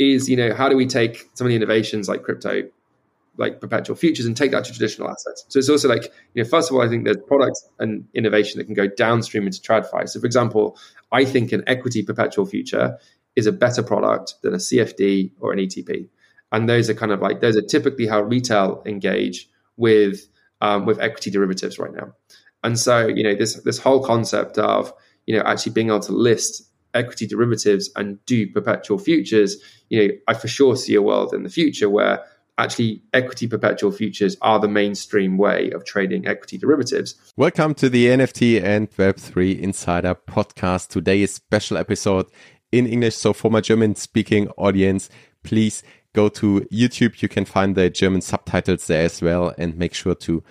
is you know how do we take some of the innovations like crypto like perpetual futures and take that to traditional assets. So it's also like, you know, first of all, I think there's products and innovation that can go downstream into TradFi. So for example, I think an equity perpetual future is a better product than a CFD or an ETP. And those are kind of like those are typically how retail engage with um, with equity derivatives right now. And so, you know, this this whole concept of, you know, actually being able to list equity derivatives and do perpetual futures, you know, I for sure see a world in the future where actually equity perpetual futures are the mainstream way of trading equity derivatives. Welcome to the NFT and Web3 Insider podcast. Today is special episode in English. So for my German speaking audience, please go to YouTube. You can find the German subtitles there as well and make sure to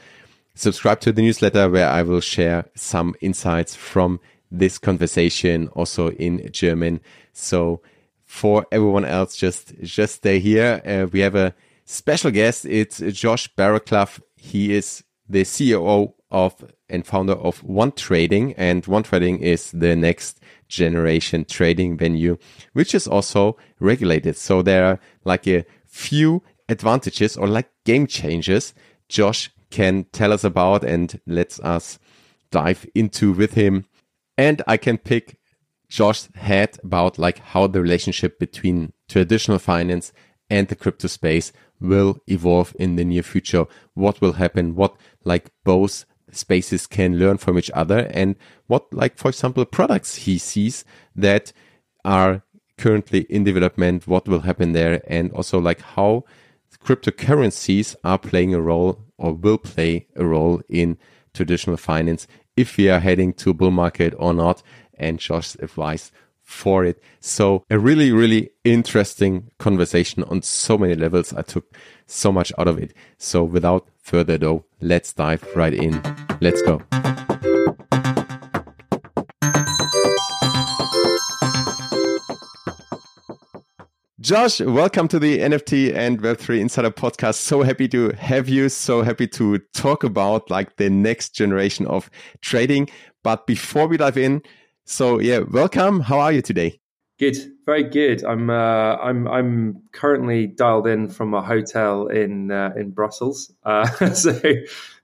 subscribe to the newsletter where I will share some insights from this conversation also in German. So for everyone else, just, just stay here. Uh, we have a special guest. It's Josh Barraclough. He is the CEO of and founder of One Trading, and One Trading is the next generation trading venue, which is also regulated. So there are like a few advantages or like game changers Josh can tell us about and lets us dive into with him. And I can pick Josh's head about like how the relationship between traditional finance and the crypto space will evolve in the near future. What will happen? What like both spaces can learn from each other and what like, for example, products he sees that are currently in development, what will happen there and also like how cryptocurrencies are playing a role or will play a role in traditional finance if we are heading to a bull market or not and Josh's advice for it. So a really, really interesting conversation on so many levels. I took so much out of it. So without further ado, let's dive right in. Let's go. Josh, welcome to the NFT and Web3 Insider podcast. So happy to have you. So happy to talk about like the next generation of trading. But before we dive in, so yeah, welcome. How are you today? Good, very good. I'm uh, I'm I'm currently dialed in from a hotel in uh, in Brussels, uh, so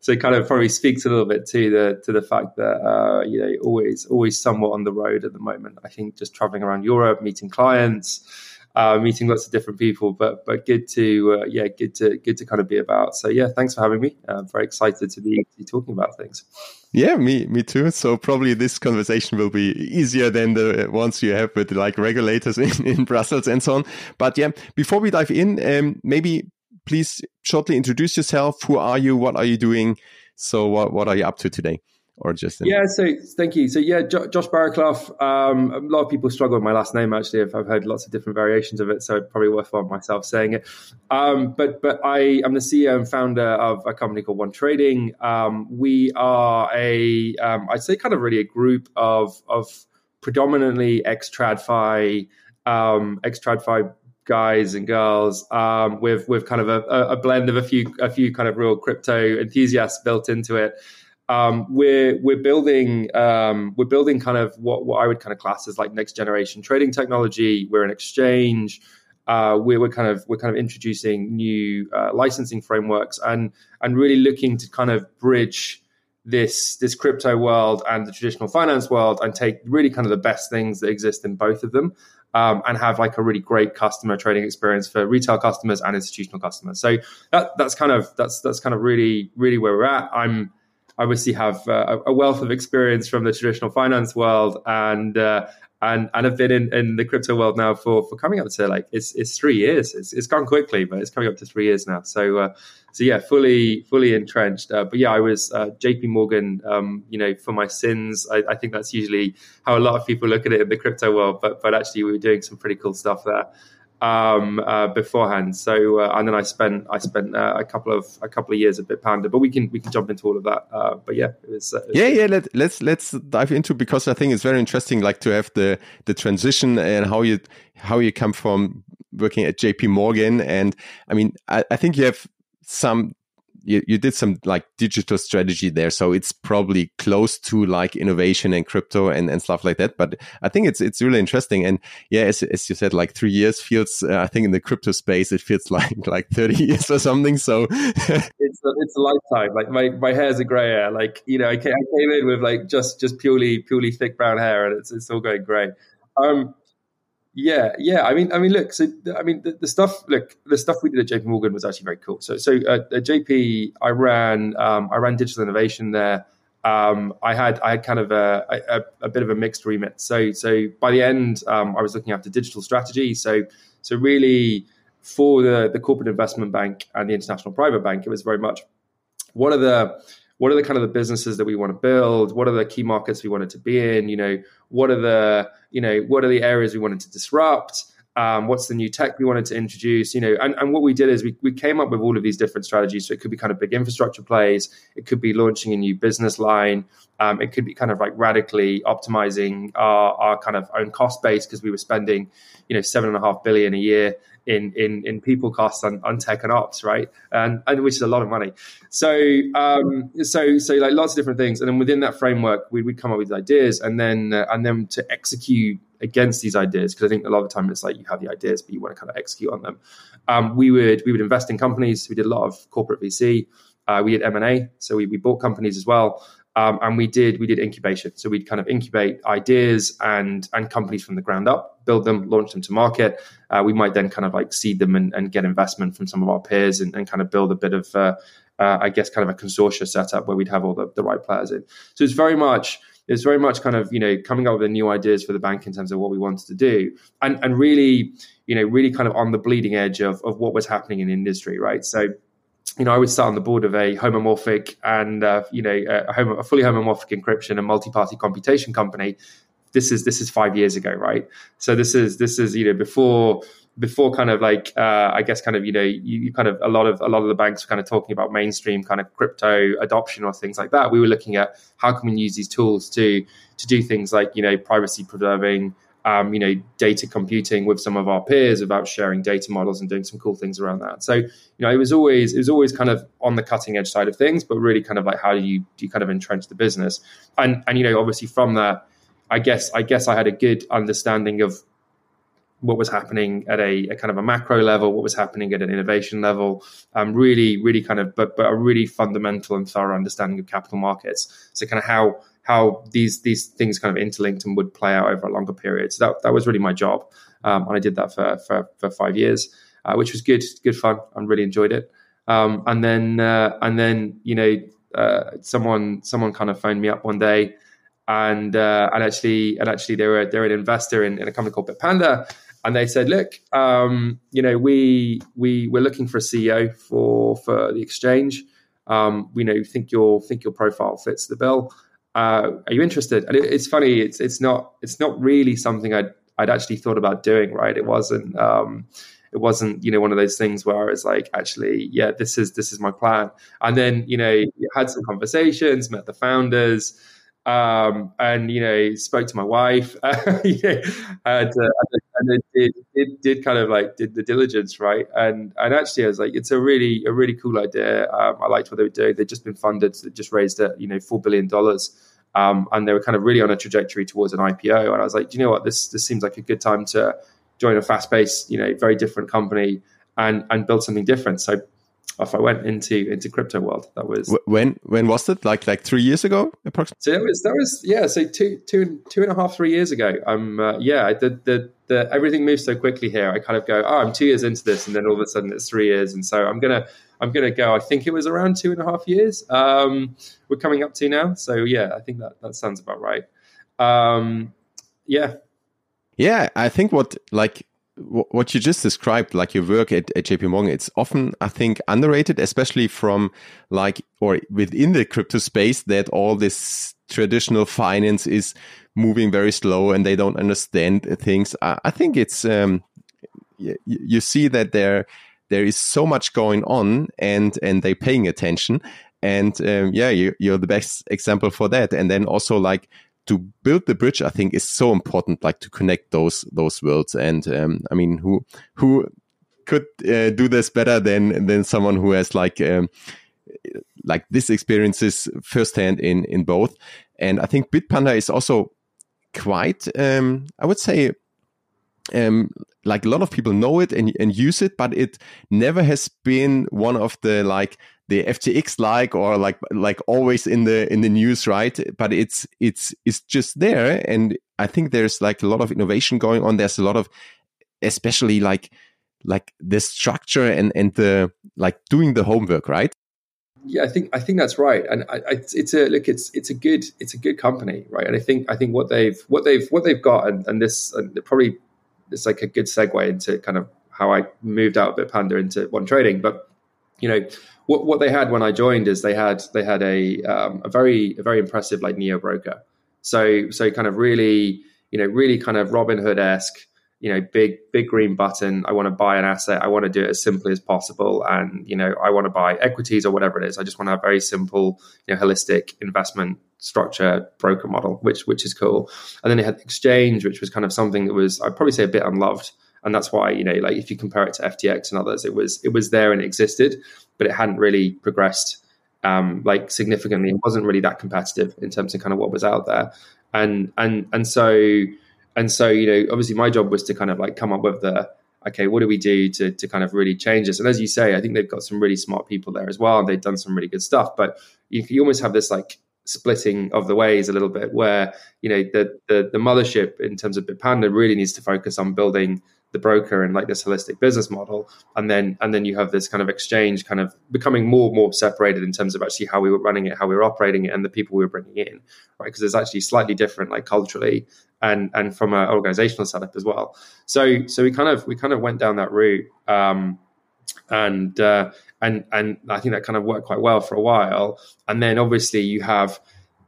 so kind of probably speaks a little bit to the to the fact that uh, you know always always somewhat on the road at the moment. I think just traveling around Europe, meeting clients, uh, meeting lots of different people. But but good to uh, yeah, good to good to kind of be about. So yeah, thanks for having me. I'm very excited to be, be talking about things. Yeah, me me too. So probably this conversation will be easier than the ones you have with like regulators in, in Brussels and so on. But yeah, before we dive in, um, maybe please shortly introduce yourself. Who are you? What are you doing? So what what are you up to today? Or just in- yeah so thank you. So yeah jo- josh barraclough um, a lot of people struggle with my last name actually. I've heard lots of different variations of it so probably worthwhile myself saying it. Um, but but i am the ceo and founder of a company called one trading. Um, we are a um, i'd say kind of really a group of of predominantly ex tradfi um, ex tradfi guys and girls um, with with kind of a, a blend of a few a few kind of real crypto enthusiasts built into it um, we're we're building um, we're building kind of what, what I would kind of class as like next generation trading technology. We're an exchange. Uh, we're, we're kind of we're kind of introducing new uh, licensing frameworks and and really looking to kind of bridge this this crypto world and the traditional finance world and take really kind of the best things that exist in both of them um, and have like a really great customer trading experience for retail customers and institutional customers. So that that's kind of that's that's kind of really really where we're at. I'm obviously have uh, a wealth of experience from the traditional finance world and uh, and and have been in, in the crypto world now for for coming up to like it's it's three years. It's it's gone quickly, but it's coming up to three years now. So uh, so yeah, fully fully entrenched. Uh, but yeah, I was uh, J.P. Morgan. Um, you know, for my sins, I, I, think that's usually how a lot of people look at it in the crypto world. But but actually, we were doing some pretty cool stuff there um, uh, beforehand. So uh, and then I spent I spent uh, a couple of a couple of years at Bitpanda, but we can we can jump into all of that. Uh, but yeah, it was, uh, it was yeah yeah. Let, let's let's dive into because I think it's very interesting, like to have the the transition and how you how you come from working at J.P. Morgan, and I mean I, I think you have some you, you did some like digital strategy there, so it's probably close to like innovation and crypto and, and stuff like that. But I think it's it's really interesting. And yeah, as, as you said, like three years feels. Uh, I think in the crypto space, it feels like like thirty years or something. So it's a, it's a lifetime. Like my my hair's a grey hair. Like you know, I came, I came in with like just just purely purely thick brown hair, and it's it's all going grey. Um, yeah, yeah. I mean, I mean, look. So, I mean, the, the, stuff. Look, the stuff we did at JP Morgan was actually very cool. So, so uh, at JP, I ran, um, I ran digital innovation there. Um, I had, I had kind of a, a, a, bit of a mixed remit. So, so by the end, um, I was looking after digital strategy. So, so really, for the the corporate investment bank and the international private bank, it was very much one of the what are the kind of the businesses that we want to build? What are the key markets we wanted to be in? You know what are the you know what are the areas we wanted to disrupt? Um, what's the new tech we wanted to introduce? You know and, and what we did is we, we came up with all of these different strategies. So it could be kind of big infrastructure plays. It could be launching a new business line. Um, it could be kind of like radically optimizing our, our kind of own cost base because we were spending you know seven and a half billion a year in in in people costs on, on tech and ops, right? And and which is a lot of money. So um, so so like lots of different things, and then within that framework, we would come up with ideas, and then uh, and then to execute against these ideas because I think a lot of the time it's like you have the ideas, but you want to kind of execute on them. Um, we would we would invest in companies. We did a lot of corporate VC. Uh, we did M and A, so we, we bought companies as well. Um, and we did we did incubation. So we'd kind of incubate ideas and and companies from the ground up, build them, launch them to market. Uh, we might then kind of like seed them and, and, get investment from some of our peers and, and kind of build a bit of uh, uh, I guess kind of a consortia setup where we'd have all the, the right players in. So it's very much it's very much kind of you know coming up with new ideas for the bank in terms of what we wanted to do and and really you know really kind of on the bleeding edge of of what was happening in industry right so you know, I would sit on the board of a homomorphic and uh, you know a, a, fully homomorphic encryption and multi-party computation company. This is this is five years ago, right? So this is this is you know before before kind of like uh, I guess kind of you know you, you, kind of a lot of a lot of the banks were kind of talking about mainstream kind of crypto adoption or things like that. We were looking at how can we use these tools to to do things like you know privacy preserving um, you know, data computing with some of our peers about sharing data models and doing some cool things around that. So, you know, it was always it was always kind of on the cutting edge side of things, but really kind of like how do you do you kind of entrench the business? And and you know, obviously from that, I guess I guess I had a good understanding of what was happening at a, a, kind of a macro level, what was happening at an innovation level, um, really, really kind of, but, but a really fundamental and thorough understanding of capital markets. So kind of how how these these things kind of interlinked and would play out over a longer period. So that that was really my job, um, and I did that for for, for five years, uh, which was good, good fun. I really enjoyed it. Um, and then uh, and then you know uh, someone someone kind of phoned me up one day, and uh, and actually and actually they were they're an investor in, in a company called Bitpanda. And they said, "Look, um, you know, we we we're looking for a CEO for for the exchange. Um, we know think your think your profile fits the bill uh, are you interested? And it, it's funny, it's it's not it's not really something I'd I'd actually thought about doing. Right? It wasn't um, it wasn't you know one of those things where it's like actually yeah this is this is my plan. And then you know had some conversations, met the founders. Um, and you know, spoke to my wife, and, uh, and did, did, did kind of like did the diligence right, and and actually I was like, it's a really a really cool idea. Um, I liked what they were doing. They'd just been funded, so just raised a you know four billion dollars um, and they were kind of really on a trajectory towards an IPO. And I was like, do you know what? This this seems like a good time to join a fast paced, you know, very different company and and build something different. So off I went into into crypto world. That was when when was it? Like like three years ago, approximately. So that was that was yeah. So two two two and a half three years ago. I'm um, uh, yeah. The, the the everything moves so quickly here. I kind of go, oh, I'm two years into this, and then all of a sudden it's three years, and so I'm gonna I'm going to go. I think it was around two and a half years. Um, we're coming up to now, so yeah, I think that that sounds about right. Um, yeah, yeah. I think what like what you just described, like your work at, at JP Morgan, it's often, I think, underrated, especially from like, or within the crypto space that all this traditional finance is moving very slow and they don't understand things. I, I think it's, um, you, you see that there there is so much going on and and they paying attention and um, yeah you, you're the best example for that and then also like to build the bridge i think is so important like to connect those those worlds and um, i mean who who could uh, do this better than than someone who has like um, like this experiences firsthand in in both. And I think Bitpanda is also quite, um, I would say, um, like a lot of people know it and, and use it, but it never has been one of the like the FTX like or like like always in the in the news, right? But it's it's it's just there, and I think there's like a lot of innovation going on. There's a lot of, especially like like the structure and and the like doing the homework, right? Yeah, I think I think that's right, and I, I, it's a look. It's it's a good it's a good company, right? And I think I think what they've what they've what they've got, and, and this and probably it's like a good segue into kind of how I moved out of Bitpanda into One Trading. But you know, what what they had when I joined is they had they had a um, a very a very impressive like neo broker. So so kind of really you know really kind of Robinhood esque you know big big green button. I want to buy an asset. I want to do it as simply as possible. And you know i want to buy equities or whatever it is. I just want to have very simple you know holistic investment structure broker model which which is cool. And then they had exchange which was kind of something that was i'd probably say a bit unloved. And that's why you know like if you compare it to ftx and others it was it was there and it existed but it hadn't really progressed um, like significantly. It wasn't really that competitive in terms of kind of what was out there. And and and so and so you know obviously my job was to kind of like come up with the okay what do we do to, to kind of really change this? And as you say i think they've got some really smart people there as well they've done some really good stuff. But you, you almost have this like splitting of the ways a little bit where you know the, the the mothership in terms of bitpanda really needs to focus on building the broker and like this holistic business model. And then and then you have this kind of exchange kind of becoming more and more separated in terms of actually how we were running it how we were operating it and the people we were bringing in right? Because it's actually slightly different like culturally and and from an organizational setup as well. So so we kind of we kind of went down that route um, and uh, and and I think that kind of worked quite well for a while. And then obviously you have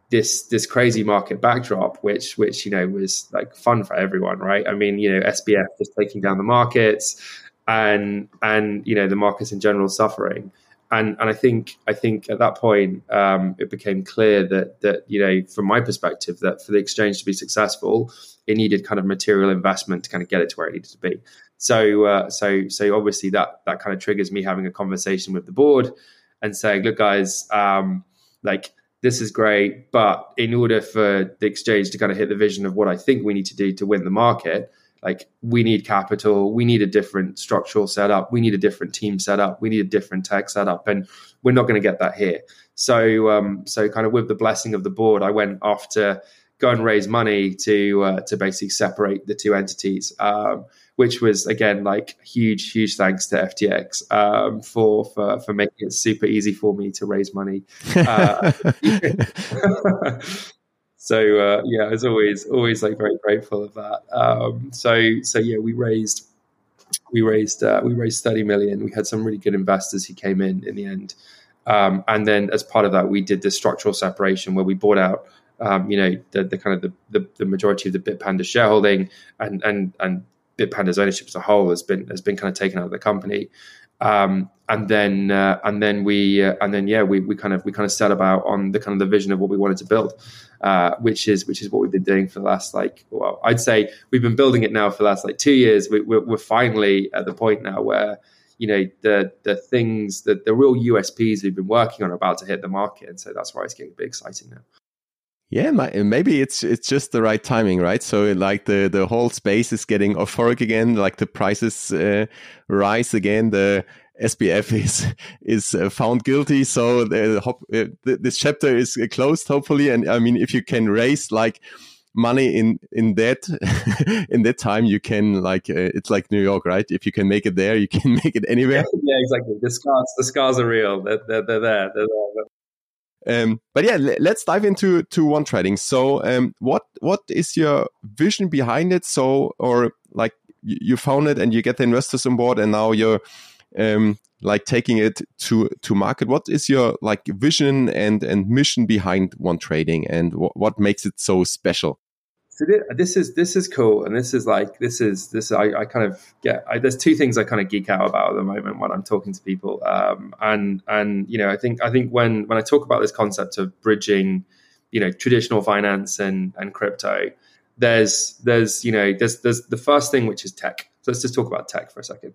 this this crazy market backdrop, which which you know was like fun for everyone, right? I mean, you know, SBF just taking down the markets, and and you know the markets in general suffering, and and I think I think at that point um, it became clear that that you know from my perspective that for the exchange to be successful, it needed kind of material investment to kind of get it to where it needed to be. So uh, so so obviously that that kind of triggers me having a conversation with the board and saying, look, guys, um, like this is great, but in order for the exchange to kind of hit the vision of what I think we need to do to win the market, like we need capital, we need a different structural setup, we need a different team setup, we need a different tech setup, and we're not going to get that here. So, um, so kind of with the blessing of the board, I went to go and raise money to uh, to basically separate the two entities. Um, which was again like huge, huge thanks to FTX um, for, for for making it super easy for me to raise money. Uh, so uh, yeah, I was always always like very grateful of that. Um, so so yeah, we raised we raised uh, we raised thirty million. We had some really good investors who came in in the end. Um, and then as part of that, we did this structural separation where we bought out, um, you know, the, the kind of the, the, the, majority of the Bitpanda shareholding and and and Bitpanda's ownership as a whole has been has been kind of taken out of the company. Um, and then uh, and then we uh, and then yeah we, we kind of we kind of set about on the kind of the vision of what we wanted to build, uh, which is which is what we've been doing for the last like well I'd say we've been building it now for the last like two years. We, we're, we're finally at the point now where you know the the things that the real USPs we've been working on are about to hit the market, and so that's why it's getting a bit exciting now. Yeah, maybe it's it's just the right timing, right? So like the the whole space is getting euphoric again, like the prices uh, rise again. The SBF is is uh, found guilty, so the, uh, this chapter is closed, hopefully. And I mean, if you can raise like money in in that in that time you can like uh, it's like new york right if you can make it there you can make it anywhere yeah, exactly the scars the scars are real they're, they're, they're there they're there um, but yeah, let's dive into to one trading. So, um, what what is your vision behind it? So, or like you found it and you get the investors on board, and now you're um, like taking it to to market. What is your like vision and and mission behind one trading, and what makes it so special? So this is this is cool and this is like this is this I, I kind of get I, there's two things I kind of geek out about at the moment when I'm talking to people um, and and you know I think I think when when I talk about this concept of bridging you know traditional finance and and crypto there's there's you know there's there's the first thing which is tech. So let's just talk about tech for a second.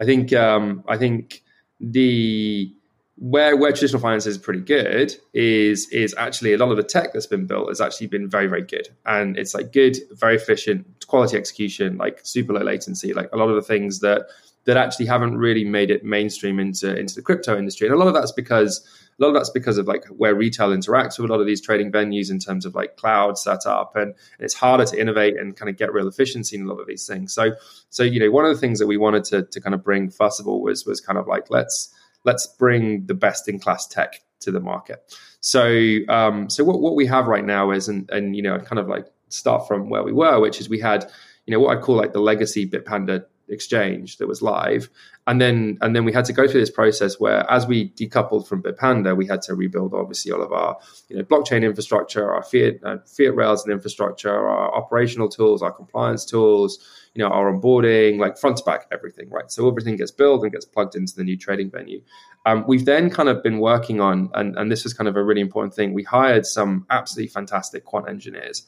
I think um, I think the where where traditional finance is pretty good is is actually a lot of the tech that's been built has actually been very very good. And it's like good very efficient quality execution like super low latency like a lot of the things that that actually haven't really made it mainstream into into the crypto industry. And a lot of that's because a lot of that's because of like where retail interacts with a lot of these trading venues in terms of like cloud setup. And, it's harder to innovate and kind of get real efficiency in a lot of these things. So so you know one of the things that we wanted to to kind of bring first of all was was kind of like let's let's bring the best in class tech to the market. So, um, so what, what we have right now is, and, and, you know, kind of like start from where we were, which is we had, you know, what I call like the legacy Bitpanda exchange that was live. And then and then we had to go through this process where as we decoupled from bitpanda we had to rebuild obviously all of our you know blockchain infrastructure our fiat uh, fiat rails and infrastructure our operational tools our compliance tools you know our onboarding like front to back everything right? So everything gets built and gets plugged into the new trading venue. Um, we've then kind of been working on and, and this was kind of a really important thing we hired some absolutely fantastic quant engineers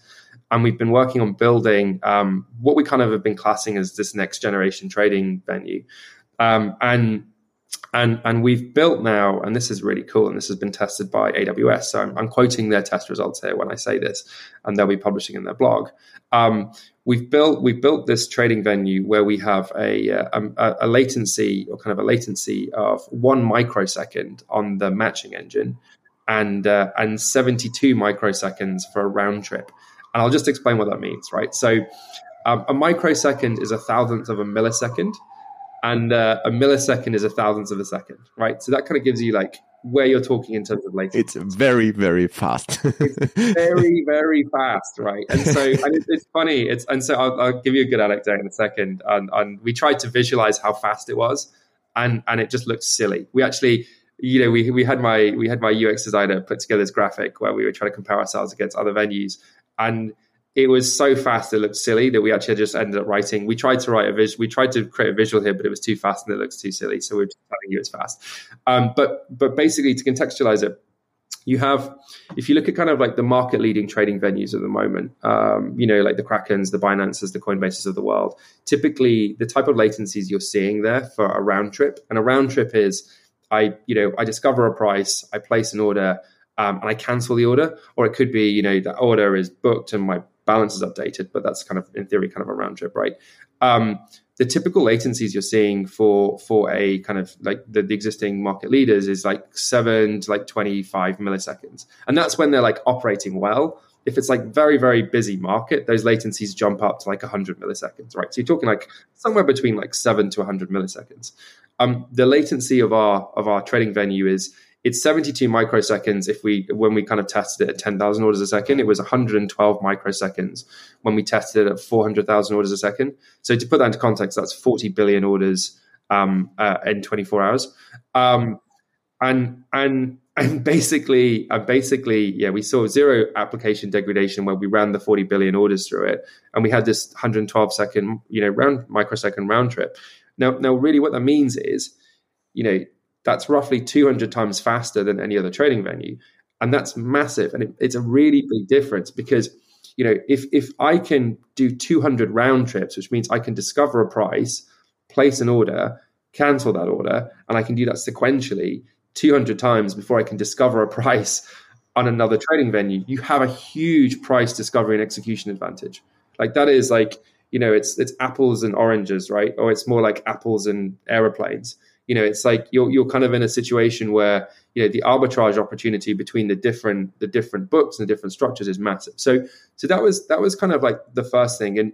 and we've been working on building um, what we kind of have been classing as this next generation trading venue. Um, and and and we've built now, and this is really cool, and this has been tested by AWS. So I'm, I'm quoting their test results here when I say this, and they'll be publishing in their blog. Um, we've built we've built this trading venue where we have a, a, a latency or kind of a latency of one microsecond on the matching engine, and uh, and 72 microseconds for a round trip. And I'll just explain what that means, right? So um, a microsecond is a thousandth of a millisecond, and uh, a millisecond is a thousandth of a second, right? So that kind of gives you like where you're talking in terms of latency. It's very, very fast. it's very, very fast, right? And so and it, it's funny. It's and so I'll, I'll, give you a good anecdote in a second. And, and we tried to visualize how fast it was, and and it just looked silly. We actually you know, we we had my we had my UX designer put together this graphic where we were trying to compare ourselves against other venues, and it was so fast it looked silly that we actually just ended up writing. We tried to write a visual, we tried to create a visual here, but it was too fast and it looks too silly. So we're just telling you it's fast. Um, but but basically to contextualize it, you have if you look at kind of like the market leading trading venues at the moment, um, you know, like the Krakens, the Binances, the Coinbases of the world. Typically, the type of latencies you're seeing there for a round trip, and a round trip is I you know I discover a price, I place an order um, and I cancel the order, or it could be, you know, the order is booked and my balance is updated, but that's kind of in theory kind of a round trip, right? Um, the typical latencies you're seeing for for a kind of like the, the, existing market leaders is like seven to like 25 milliseconds, and that's when they're like operating well. If it's like very very busy market, those latencies jump up to like 100 milliseconds, right? So you're talking like somewhere between like seven to 100 milliseconds. Um, the latency of our of our trading venue is it's 72 microseconds if we when we kind of tested it at 10,000 orders a second. It was 112 microseconds when we tested it at 400,000 orders a second. So to put that into context that's 40 billion orders um, uh, in 24 hours. Um, and and and basically and basically yeah we saw zero application degradation where we ran the 40 billion orders through it. And we had this 112 second you know round microsecond round trip. Now now really what that means is you know that's roughly 200 times faster than any other trading venue. And that's massive. And it, it's a really big difference because, you know, if, if I can do 200 round trips, which means I can discover a price, place an order, cancel that order, and I can do that sequentially 200 times before I can discover a price on another trading venue, you have a huge price discovery and execution advantage. Like that is like, you know, it's it's apples and oranges, right? Or it's more like apples and aeroplanes you know it's like you're you're kind of in a situation where you know the arbitrage opportunity between the different the different books and the different structures is massive. So so that was that was kind of like the first thing. And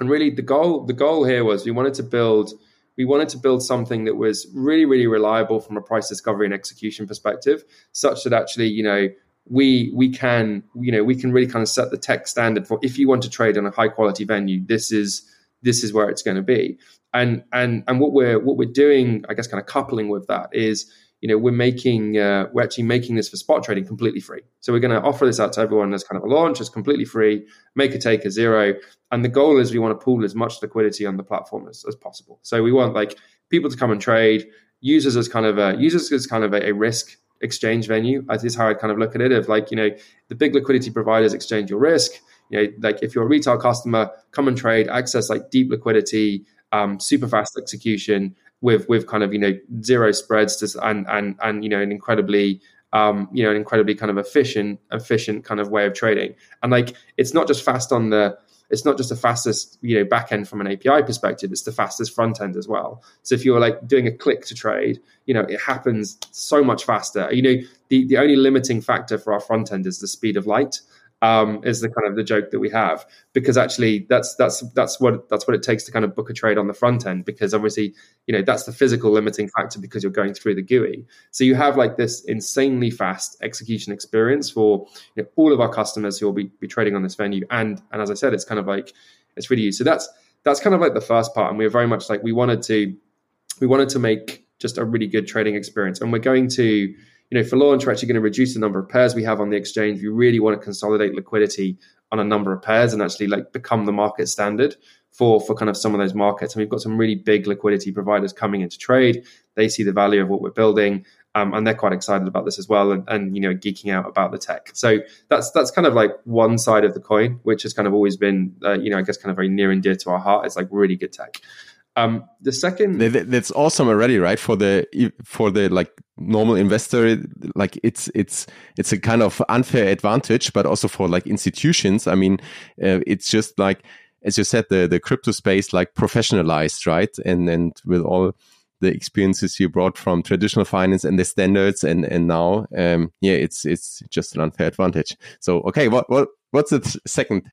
and really the goal the goal here was we wanted to build we wanted to build something that was really really reliable from a price discovery and execution perspective such that actually you know we we can you know we can really kind of set the tech standard for if you want to trade on a high quality venue this is this is where it's going to be and and and what we're what we're doing, I guess, kind of coupling with that is, you know, we're making uh, we're actually making this for spot trading completely free. So we're going to offer this out to everyone as kind of a launch, it's completely free, maker taker zero, and the goal is we want to pool as much liquidity on the platform as, as possible. So we want like people to come and trade, users as kind of a users as kind of a, a risk exchange venue. That is how I kind of look at it. Of like, you know, the big liquidity providers exchange your risk. You know, like if you're a retail customer, come and trade, access like deep liquidity, um, super fast execution with with kind of you know zero spreads to, and and and you know an incredibly um, you know an incredibly kind of efficient efficient kind of way of trading. And like it's not just fast on the it's not just the fastest you know back end from an API perspective; it's the fastest front end as well. So if you're like doing a click to trade, you know it happens so much faster. You know the the only limiting factor for our front end is the speed of light um, is the kind of the joke that we have because actually that's that's that's what that's what it takes to kind of book a trade on the front end because obviously you know that's the physical limiting factor because you're going through the GUI. So you have like this insanely fast execution experience for you know, all of our customers who will be, be trading on this venue and and as I said, it's kind of like it's really used. So that's that's kind of like the first part, and we are very much like we wanted to we wanted to make just a really good trading experience, and we're going to you know, for launch, we're actually going to reduce the number of pairs we have on the exchange. We really want to consolidate liquidity on a number of pairs and actually like become the market standard for for kind of some of those markets. And we've got some really big liquidity providers coming into trade. They see the value of what we're building. Um, and they're quite excited about this as well, and, and you know, geeking out about the tech. So that's that's kind of like one side of the coin, which has kind of always been, uh, you know, I guess kind of very near and dear to our heart. It's like really good tech. Um, the second, that's awesome already, right? For the for the like normal investor, like it's it's it's a kind of unfair advantage, but also for like institutions. I mean, uh, it's just like as you said, the the crypto space like professionalized, right? And and with all the experiences you brought from traditional finance and the standards, and and now, um, yeah, it's it's just an unfair advantage. So okay, what what what's the second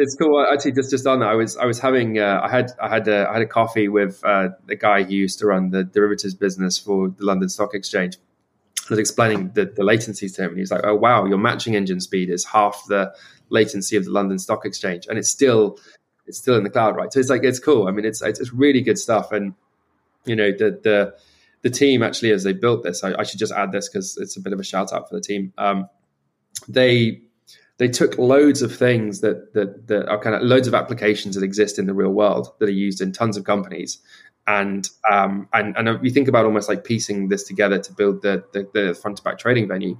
it's cool. Actually, just just on that, I was I was having uh, I had I had a, I had a coffee with uh, the guy who used to run the derivatives business for the London Stock Exchange. I was explaining the, the latencies to him, and he's like, "Oh wow, your matching engine speed is half the latency of the London Stock Exchange, and it's still it's still in the cloud, right?" So it's like it's cool. I mean, it's it's, really good stuff, and you know the the the team actually as they built this, I, I should just add this because it's a bit of a shout out for the team. Um, they they took loads of things that that that are kind of loads of applications that exist in the real world that are used in tons of companies. And um, and and you think about almost like piecing this together to build the, the, the front to back trading venue.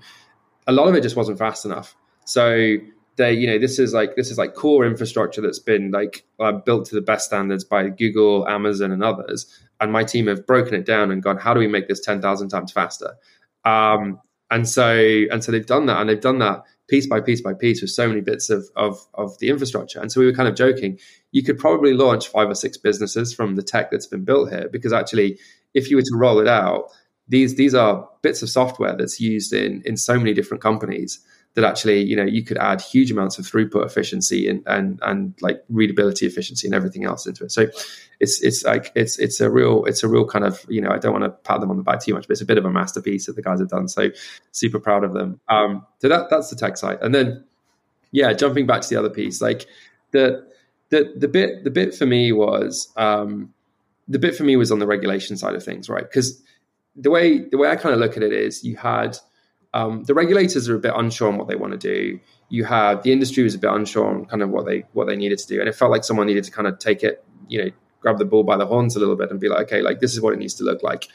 A lot of it just wasn't fast enough. So they you know this is like this is like core infrastructure that's been like uh, built to the best standards by google amazon and others. And my team have broken it down and gone how do we make this 10,000 times faster? Um, and so and so they've done that and they've done that piece by piece by piece with so many bits of, of, of the infrastructure. And so we were kind of joking, you could probably launch five or six businesses from the tech that's been built here, because actually, if you were to roll it out, these these are bits of software that's used in in so many different companies that actually you know you could add huge amounts of throughput efficiency and and and like readability efficiency and everything else into it. So it's it's like it's it's a real it's a real kind of you know i don't want to pat them on the back too much but it's a bit of a masterpiece that the guys have done. So super proud of them. Um so that that's the tech side. And then yeah jumping back to the other piece like the the the bit the bit for me was um the bit for me was on the regulation side of things right? Because the way the way i kind of look at it is you had um, the regulators are a bit unsure on what they want to do. You have the industry was a bit unsure on kind of what they what they needed to do, and it felt like someone needed to kind of take it, you know, grab the bull by the horns a little bit and be like, okay, like this is what it needs to look like.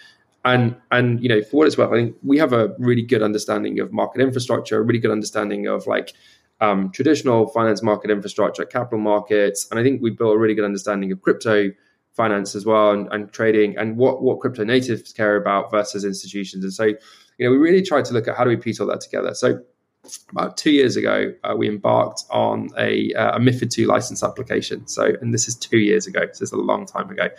And and you know, for what it's worth, I think we have a really good understanding of market infrastructure, a really good understanding of like um, traditional finance market infrastructure, capital markets, and I think we built a really good understanding of crypto finance as well and, and trading and what what crypto natives care about versus institutions. And so you know, we really tried to look at how do we piece all that together. So about two years ago, uh, we embarked on a, uh, a MIFID II license application. So, and this is two years ago. So, it's a long time ago.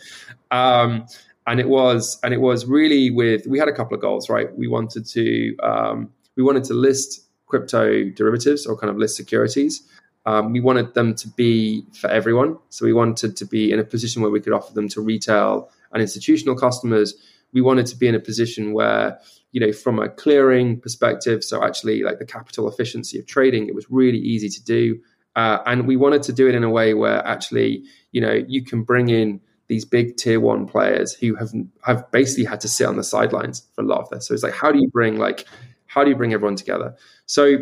Um, and it was, and it was really with. We had a couple of goals, right? We wanted to, um, we wanted to list crypto derivatives or kind of list securities. Um, we wanted them to be for everyone. So we wanted to be in a position where we could offer them to retail and institutional customers. We wanted to be in a position where you know, from a clearing perspective, so actually like the capital efficiency of trading, it was really easy to do. Uh, and we wanted to do it in a way where actually, you know, you can bring in these big tier one players who have have basically had to sit on the sidelines for a lot of this. So it's like, how do you bring like, how do you bring everyone together? So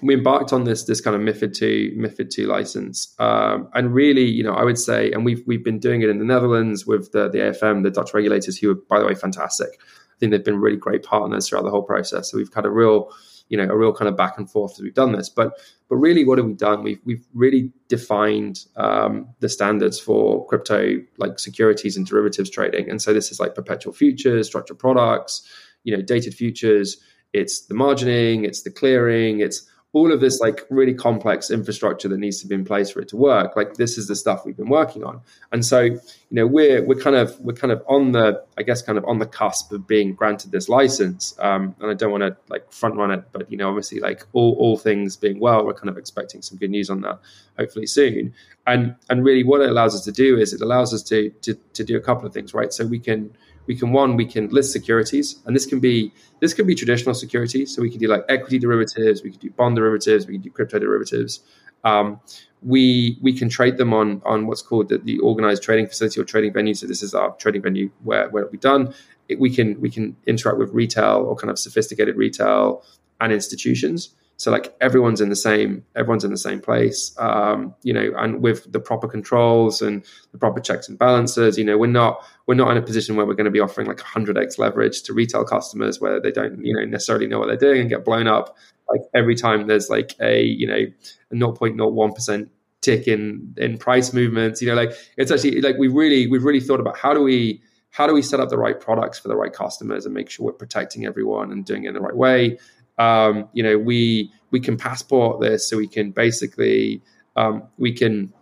we embarked on this this kind of MIFID two MIFID two license, um, and really, you know, I would say, and we've we've been doing it in the Netherlands with the the AFM, the Dutch regulators, who are by the way fantastic. Think they've been really great partners throughout the whole process. So we've had a real you know a real kind of back and forth as we've done this. But but really, what have we done? We've we've really defined um, the standards for crypto like securities and derivatives trading. And so this is like perpetual futures, structured products, you know, dated futures. It's the margining, it's the clearing, it's all of this like really complex infrastructure that needs to be in place for it to work like this is the stuff we've been working on. And so you know we're we're kind of we're kind of on the i guess kind of on the cusp of being granted this license. Um, and i don't want to like front run it but you know obviously like all, all things being well we're kind of expecting some good news on that hopefully soon. And and really what it allows us to do is it allows us to to, to do a couple of things right? So we can we can one we can list securities and this can be this can be traditional securities so we can do like equity derivatives we can do bond derivatives we can do crypto derivatives. Um, we we can trade them on on what's called the, the, organized trading facility or trading venue. So this is our trading venue where where it'll be done. It, we can we can interact with retail or kind of sophisticated retail and institutions so like everyone's in the same everyone's in the same place um, you know and with the proper controls and the proper checks and balances you know we're not we're not in a position where we're going to be offering like 100x leverage to retail customers where they don't you know necessarily know what they're doing and get blown up. Like every time there's like a you know a 0.01% tick in in price movements you know like it's actually like we really we've really thought about how do we how do we set up the right products for the right customers and make sure we're protecting everyone and doing it in the right way um, you know, we we can passport this, so we can basically um, we can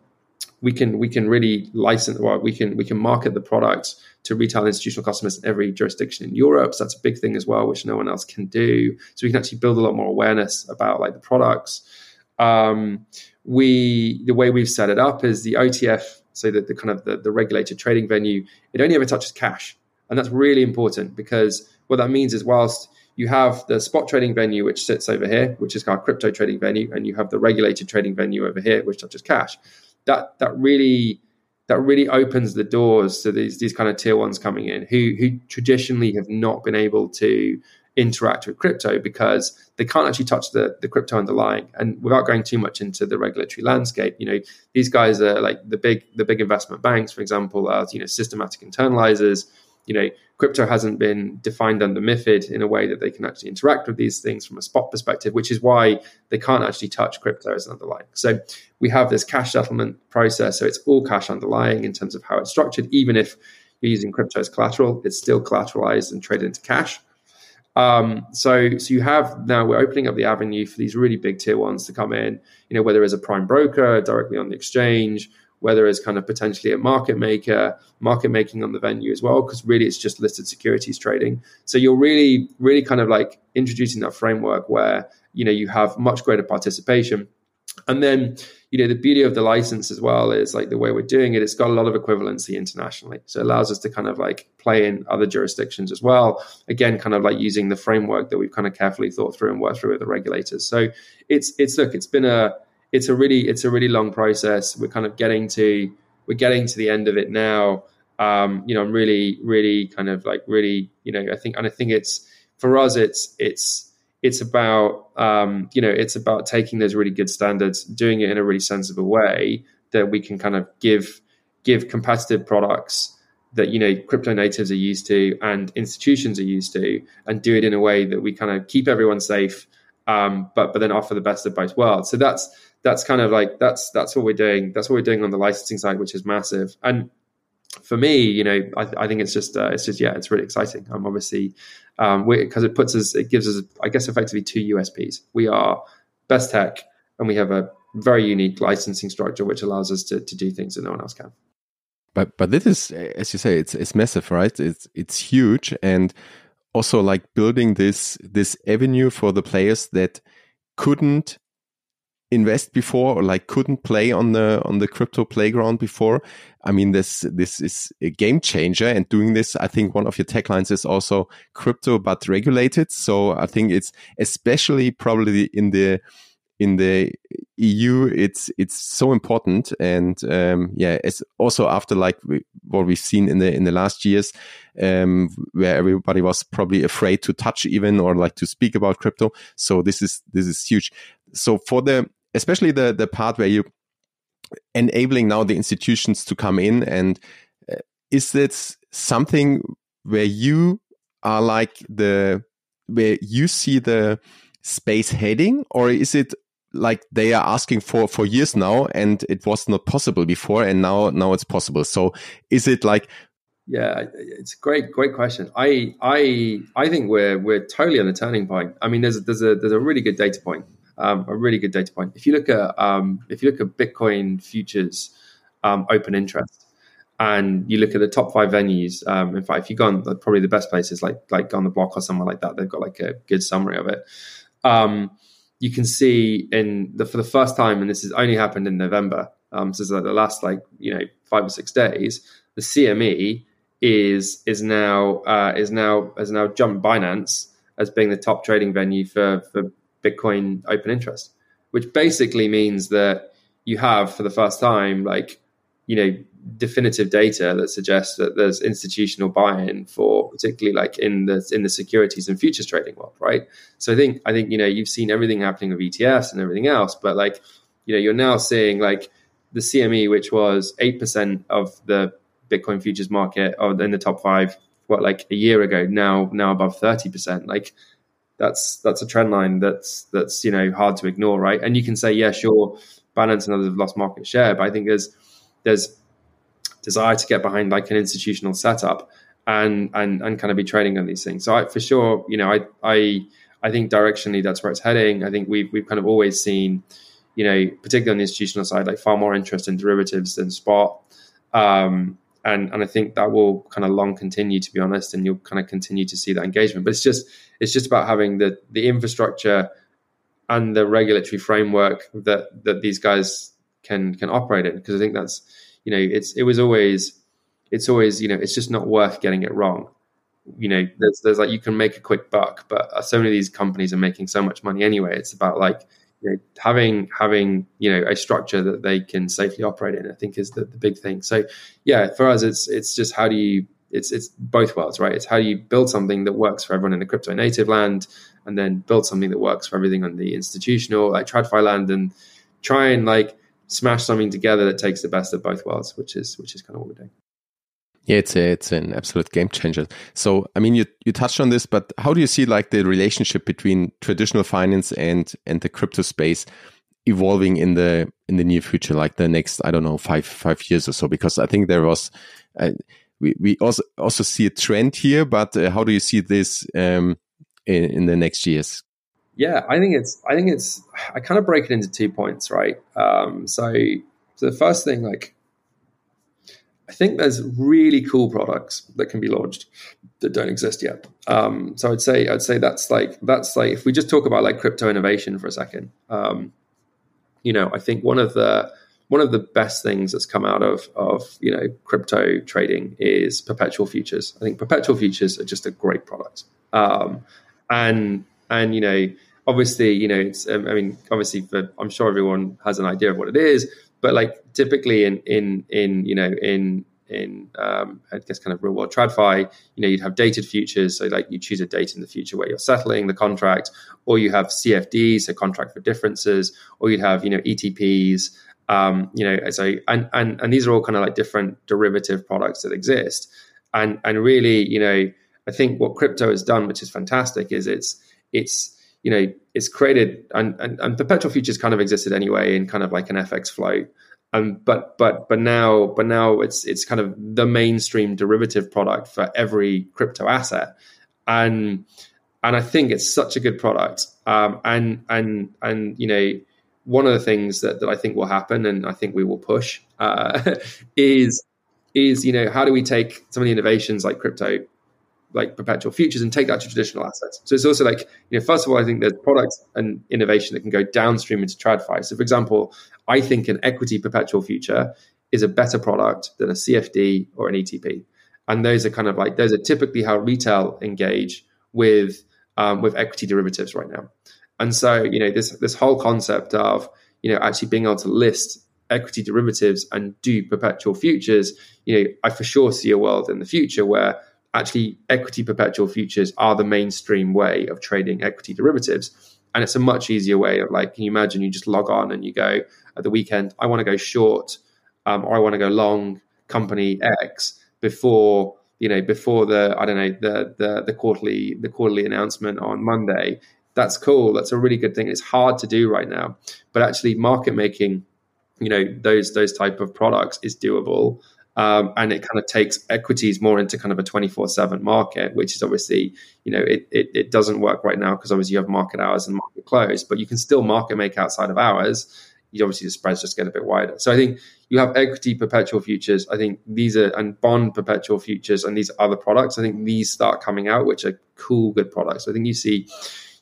we can we can really license well, we can we can market the product to retail institutional customers in every jurisdiction in Europe. So that's a big thing as well, which no one else can do. So we can actually build a lot more awareness about like the products. Um, we the way we've set it up is the OTF, so that the kind of the, the regulated trading venue, it only ever touches cash, and that's really important because what that means is whilst you have the spot trading venue, which sits over here, which is our crypto trading venue, and you have the regulated trading venue over here, which touches cash. That that really that really opens the doors to these these kind of tier ones coming in who who traditionally have not been able to interact with crypto because they can't actually touch the, the crypto underlying. And without going too much into the regulatory landscape, you know, these guys are like the big the big investment banks, for example, are you know systematic internalizers you know, crypto hasn't been defined under MIFID in a way that they can actually interact with these things from a spot perspective, which is why they can't actually touch crypto as an underlying. So we have this cash settlement process. So it's all cash underlying in terms of how it's structured. Even if you're using crypto as collateral, it's still collateralized and traded into cash. Um, so, so you have now we're opening up the avenue for these really big tier ones to come in. You know, whether as a prime broker directly on the exchange, whether as kind of potentially a market maker, market making on the venue as well, because really it's just listed securities trading. So you're really, really kind of like introducing that framework where, you know, you have much greater participation. And then, you know, the beauty of the license as well is like the way we're doing it, it's got a lot of equivalency internationally. So it allows us to kind of like play in other jurisdictions as well. Again, kind of like using the framework that we've kind of carefully thought through and worked through with the regulators. So it's, it's, look, it's been a, it's a really it's a really long process. We're kind of getting to we're getting to the end of it now. Um, you know, I'm really really kind of like really you know I think and I think it's for us it's it's it's about um, you know it's about taking those really good standards, doing it in a really sensible way that we can kind of give give competitive products that you know crypto natives are used to and institutions are used to, and do it in a way that we kind of keep everyone safe, um, but but then offer the best of both worlds. So that's that's kind of like that's that's what we're doing. That's what we're doing on the licensing side, which is massive. And for me, you know, I, I think it's just uh, it's just yeah, it's really exciting. I'm obviously because um, it puts us, it gives us, I guess, effectively two USPs. We are best tech, and we have a very unique licensing structure, which allows us to to do things that no one else can. But but this is, as you say, it's it's massive, right? It's it's huge, and also like building this this avenue for the players that couldn't invest before or like couldn't play on the on the crypto playground before i mean this this is a game changer and doing this i think one of your taglines is also crypto but regulated so i think it's especially probably in the in the EU, it's it's so important, and um, yeah, it's also after like we, what we've seen in the in the last years, um, where everybody was probably afraid to touch even or like to speak about crypto. So this is this is huge. So for the especially the the part where you enabling now the institutions to come in and uh, is this something where you are like the where you see the space heading, or is it like they are asking for for years now, and it was not possible before, and now now it's possible? So is it like yeah, it's a great, great question. I, I, I think we're we're totally on a turning point. I mean, there's there's a there's a really good data point, um, a really good data point. If you look at um, if you look at Bitcoin futures um, open interest, and you look at the top five venues. Um, in fact, if you go on probably the best places like like on the block or somewhere like that, they've got like a good summary of it. Um, you can see in the for the first time, and this has only happened in November. Um, so like the last like you know five or six days. The CME is is now uh, is now has now jumped Binance as being the top trading venue for for Bitcoin open interest, which basically means that you have for the first time like you know definitive data that suggests that there's institutional buy-in for particularly like in the in the securities and futures trading world right so i think i think you know you've seen everything happening with etfs and everything else but like you know you're now seeing like the cme which was 8% of the Bitcoin futures market or in the top five, what like a year ago, now now above thirty percent. Like that's that's a trend line that's that's you know hard to ignore, right? And you can say, yeah, sure, Binance and others have lost market share, but I think there's there's desire to get behind like an institutional setup and and and kind of be trading on these things. So I, for sure, you know, I I I think directionally that's where it's heading. I think we've we've kind of always seen, you know, particularly on the institutional side, like far more interest in derivatives than spot. Um, and and I think that will kind of long continue to be honest, and you'll kind of continue to see that engagement. But it's just it's just about having the the infrastructure and the regulatory framework that that these guys can can operate in. Because I think that's you know it's it was always it's always you know it's just not worth getting it wrong. You know there's there's like you can make a quick buck but so many of these companies are making so much money anyway. It's about like you know, having having you know a structure that they can safely operate in, I think is the, the big thing. So yeah, for us, it's it's just how do you it's it's both worlds, right? It's how do you build something that works for everyone in the crypto native land, and then build something that works for everything on the institutional like TradFi land, and try and like smash something together that takes the best of both worlds, which is which is kind of what we're doing. Yeah, it's a, it's an absolute game changer. So, I mean, you you touched on this, but how do you see like the relationship between traditional finance and and the crypto space evolving in the in the near future, like the next I don't know five five years or so? Because I think there was. Uh, we, we also also see a trend here, but uh, how do you see this um, in, in the next years? Yeah, I think it's I think it's I kind of break it into two points, right? Um, so, so the first thing, like I think there's really cool products that can be launched that don't exist yet. Um, so I'd say I'd say that's like that's like if we just talk about like crypto innovation for a second. Um, you know, I think one of the one of the best things that's come out of of you know crypto trading is perpetual futures. I think perpetual futures are just a great product. Um, and and you know, obviously, you know, it's I mean, obviously, for, I'm sure everyone has an idea of what it is but like typically in in in you know in in um, I guess kind of real world TradFi, you know, you'd have dated futures. So like you choose a date in the future where you're settling the contract, or you have CFDs, so contract for differences, or you'd have you know ETPs. Um, you know, so and and and these are all kind of like different derivative products that exist. And and really, you know, I think what crypto has done, which is fantastic, is it's it's you know, it's created and, and, and perpetual futures kind of existed anyway in kind of like an FX flow. Um, but but but now but now it's it's kind of the mainstream derivative product for every crypto asset, and and I think it's such a good product. Um, and and and you know one of the things that, that I think will happen, and I think we will push, uh, is is you know how do we take some of the innovations like crypto like perpetual futures and take that to traditional assets. So it's also like, you know, first of all, I think there's products and innovation that can go downstream into TradFi. So for example, I think an equity perpetual future is a better product than a CFD or an ETP. And those are kind of like, those are typically how retail engage with, um, with equity derivatives right now. And so, you know, this, this whole concept of, you know, actually being able to list equity derivatives and do perpetual futures, you know, I for sure see a world in the future where actually equity perpetual futures are the mainstream way of trading equity derivatives. And it's a much easier way of like, can you imagine you just log on and you go at the weekend, I want to go short um, or I want to go long company X before you know before the I don't know the the the quarterly the quarterly announcement on Monday. that's cool. That's a really good thing. It's hard to do right now, but actually, market making, you know, those those type of products is doable. Um, and it kind of takes equities more into kind of a 24-7 market which is obviously you know it, it, it doesn't work right now because obviously you have market hours and market close but you can still market make outside of hours. You obviously the spreads just get a bit wider. So i think you have equity perpetual futures. I think these are and bond perpetual futures and these other products i think these start coming out which are cool good products. So i think you see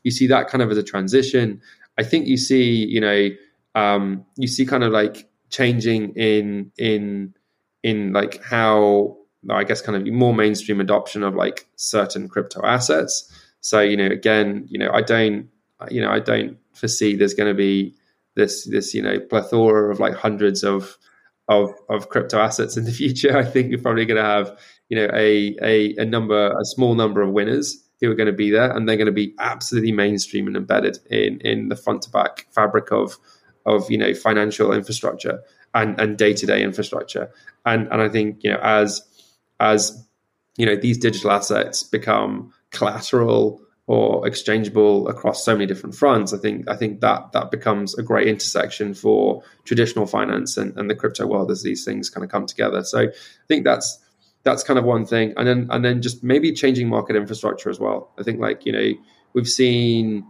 you see that kind of as a transition. I think you see you know um, you see kind of like changing in in in like how I guess kind of more mainstream adoption of like certain crypto assets. So you know, again, you know, I don't, you know, I don't foresee there's going to be this this you know plethora of like hundreds of of of crypto assets in the future. I think you're probably going to have you know a a a number a small number of winners who are going to be there, and they're going to be absolutely mainstream and embedded in in the front to back fabric of of you know financial infrastructure and and day to day infrastructure. And and I think you know as as you know these digital assets become collateral or exchangeable across so many different fronts, I think I think that that becomes a great intersection for traditional finance and, and the crypto world as these things kind of come together. So I think that's that's kind of one thing, and then and then just maybe changing market infrastructure as well. I think like you know we've seen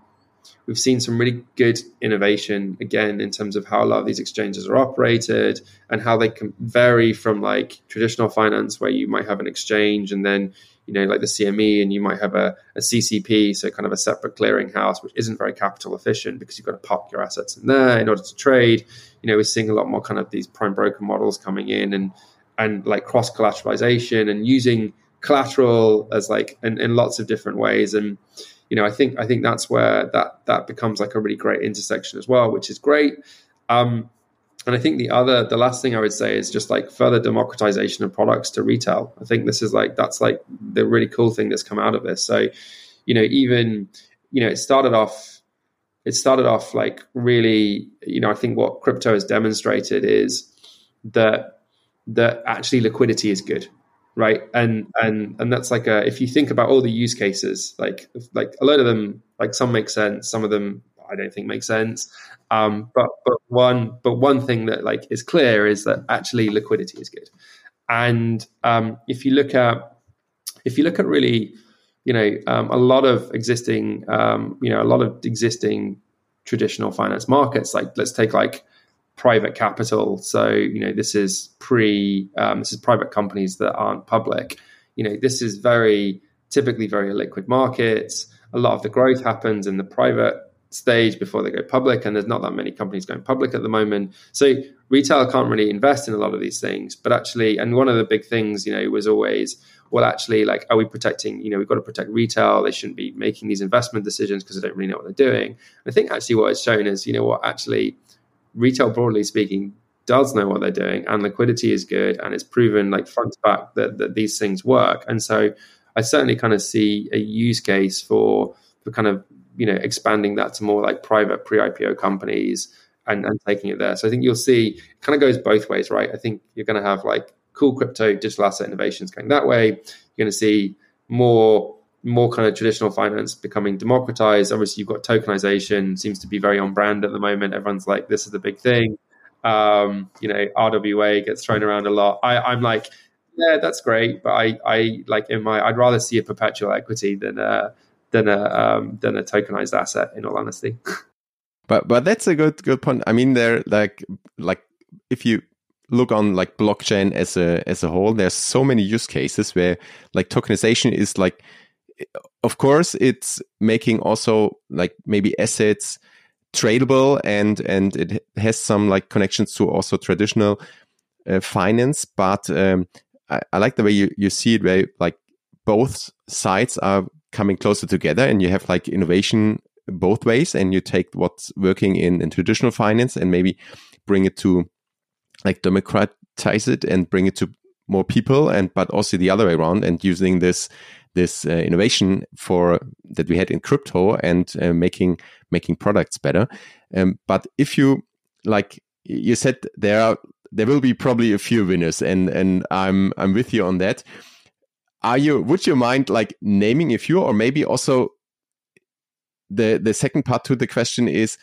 We've seen some really good innovation again in terms of how a lot of these exchanges are operated and how they can vary from like traditional finance where you might have an exchange and then you know like the CME and you might have a, a CCP so kind of a separate clearing house which isn't very capital efficient because you've got to park your assets in there in order to trade. You know we're seeing a lot more kind of these prime broker models coming in and and like cross collateralization and using collateral as like in, in lots of different ways. And you know, I think I think that's where that that becomes like a really great intersection as well, which is great. Um, and I think the other, the last thing I would say is just like further democratization of products to retail. I think this is like that's like the really cool thing that's come out of this. So, you know, even you know, it started off, it started off like really, you know, I think what crypto has demonstrated is that that actually liquidity is good right? And and and that's like a if you think about all the use cases like like a lot of them like some make sense some of them i don't think make sense. Um but but one but one thing that like is clear is that actually liquidity is good. And um if you look at if you look at really you know um, a lot of existing um you know a lot of existing traditional finance markets like let's take like private capital. So you know this is pre um, this is private companies that aren't public. You know this is very typically very liquid markets. A lot of the growth happens in the private stage before they go public, and there's not that many companies going public at the moment. So retail can't really invest in a lot of these things. But actually, and one of the big things you know was always well actually like are we protecting you know we've got to protect retail they shouldn't be making these investment decisions because they don't really know what they're doing i think actually what it's shown is you know what actually retail broadly speaking does know what they're doing and liquidity is good and it's proven like front to back that, that these things work. And so i certainly kind of see a use case for for kind of you know expanding that to more like private pre-ipo companies and, and taking it there. So i think you'll see it kind of goes both ways right? I think you're going to have like cool crypto digital asset innovations going that way. You're going to see more more kind of traditional finance becoming democratized. Obviously, you've got tokenization, seems to be very on brand at the moment. Everyone's like, this is the big thing. Um, you know, RWA gets thrown around a lot. I, I'm like, yeah, that's great, but I, I like in my, I'd rather see a perpetual equity than a than a um, than a tokenized asset. In all honesty. But but that's a good good point. I mean, there like like if you look on like blockchain as a as a whole, there's so many use cases where like tokenization is like of course it's making also like maybe assets tradable and and it has some like connections to also traditional uh, finance but um, I, I, like the way you, you see it where like both sides are coming closer together and you have like innovation both ways and you take what's working in, in traditional finance and maybe bring it to like democratize it and bring it to more people and but also the other way around and using this this uh, innovation for that we had in crypto and uh, making making products better. Um, but if you like you said there are there will be probably a few winners and and I'm I'm with you on that. Are you would you mind like naming a few or maybe also the the second part to the question is